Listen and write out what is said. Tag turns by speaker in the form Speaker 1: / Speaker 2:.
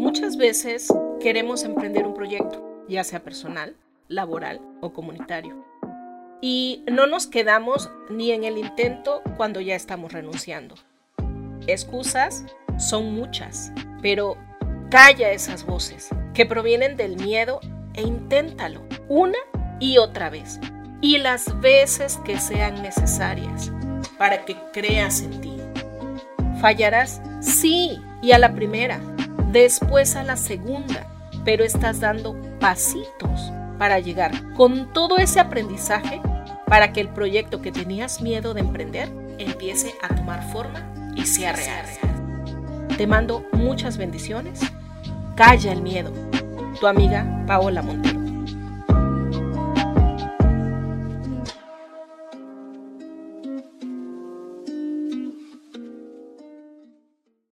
Speaker 1: Muchas veces queremos emprender un proyecto, ya sea personal, laboral o comunitario. Y no nos quedamos ni en el intento cuando ya estamos renunciando. Excusas son muchas, pero calla esas voces que provienen del miedo e inténtalo una y otra vez y las veces que sean necesarias para que creas en ti. Fallarás, sí, y a la primera, después a la segunda, pero estás dando pasitos para llegar con todo ese aprendizaje para que el proyecto que tenías miedo de emprender empiece a tomar forma y sea real. Te mando muchas bendiciones. Calla el miedo. Tu amiga Paola Monte.